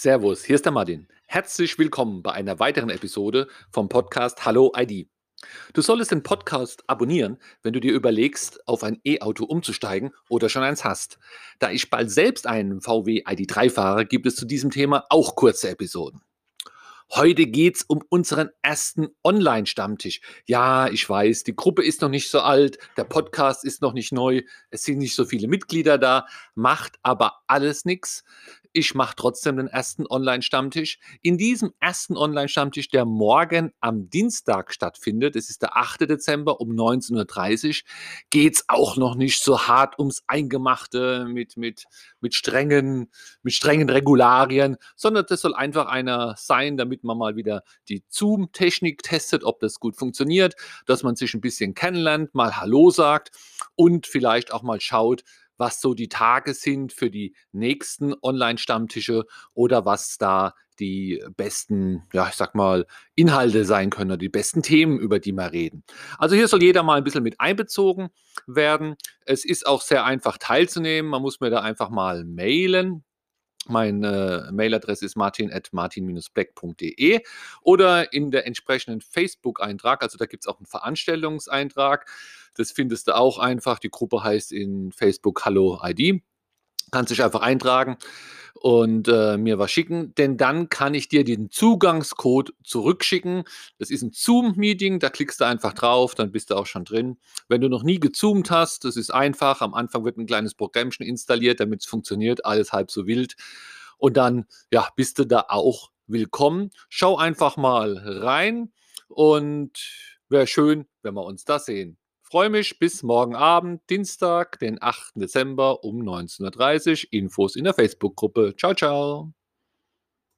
Servus, hier ist der Martin. Herzlich willkommen bei einer weiteren Episode vom Podcast Hallo ID. Du solltest den Podcast abonnieren, wenn du dir überlegst, auf ein E-Auto umzusteigen oder schon eins hast. Da ich bald selbst einen VW ID3 fahre, gibt es zu diesem Thema auch kurze Episoden. Heute geht's um unseren ersten Online-Stammtisch. Ja, ich weiß, die Gruppe ist noch nicht so alt, der Podcast ist noch nicht neu, es sind nicht so viele Mitglieder da, macht aber alles nichts. Ich mache trotzdem den ersten Online-Stammtisch. In diesem ersten Online-Stammtisch, der morgen am Dienstag stattfindet, das ist der 8. Dezember um 19.30 Uhr, geht es auch noch nicht so hart ums Eingemachte mit, mit, mit, strengen, mit strengen Regularien, sondern das soll einfach einer sein, damit man mal wieder die Zoom-Technik testet, ob das gut funktioniert, dass man sich ein bisschen kennenlernt, mal Hallo sagt und vielleicht auch mal schaut, was so die Tage sind für die nächsten Online-Stammtische oder was da die besten, ja, ich sag mal, Inhalte sein können oder die besten Themen, über die wir reden. Also hier soll jeder mal ein bisschen mit einbezogen werden. Es ist auch sehr einfach teilzunehmen. Man muss mir da einfach mal mailen. Meine Mailadresse ist martin.martin-black.de oder in der entsprechenden Facebook-Eintrag, also da gibt es auch einen Veranstaltungseintrag. Das findest du auch einfach. Die Gruppe heißt in Facebook Hallo ID. Kannst dich einfach eintragen und äh, mir was schicken, denn dann kann ich dir den Zugangscode zurückschicken. Das ist ein Zoom-Meeting, da klickst du einfach drauf, dann bist du auch schon drin. Wenn du noch nie gezoomt hast, das ist einfach. Am Anfang wird ein kleines Programmchen installiert, damit es funktioniert, alles halb so wild. Und dann, ja, bist du da auch willkommen. Schau einfach mal rein und wäre schön, wenn wir uns da sehen. Freue mich bis morgen Abend, Dienstag, den 8. Dezember um 19.30 Uhr. Infos in der Facebook-Gruppe. Ciao, ciao.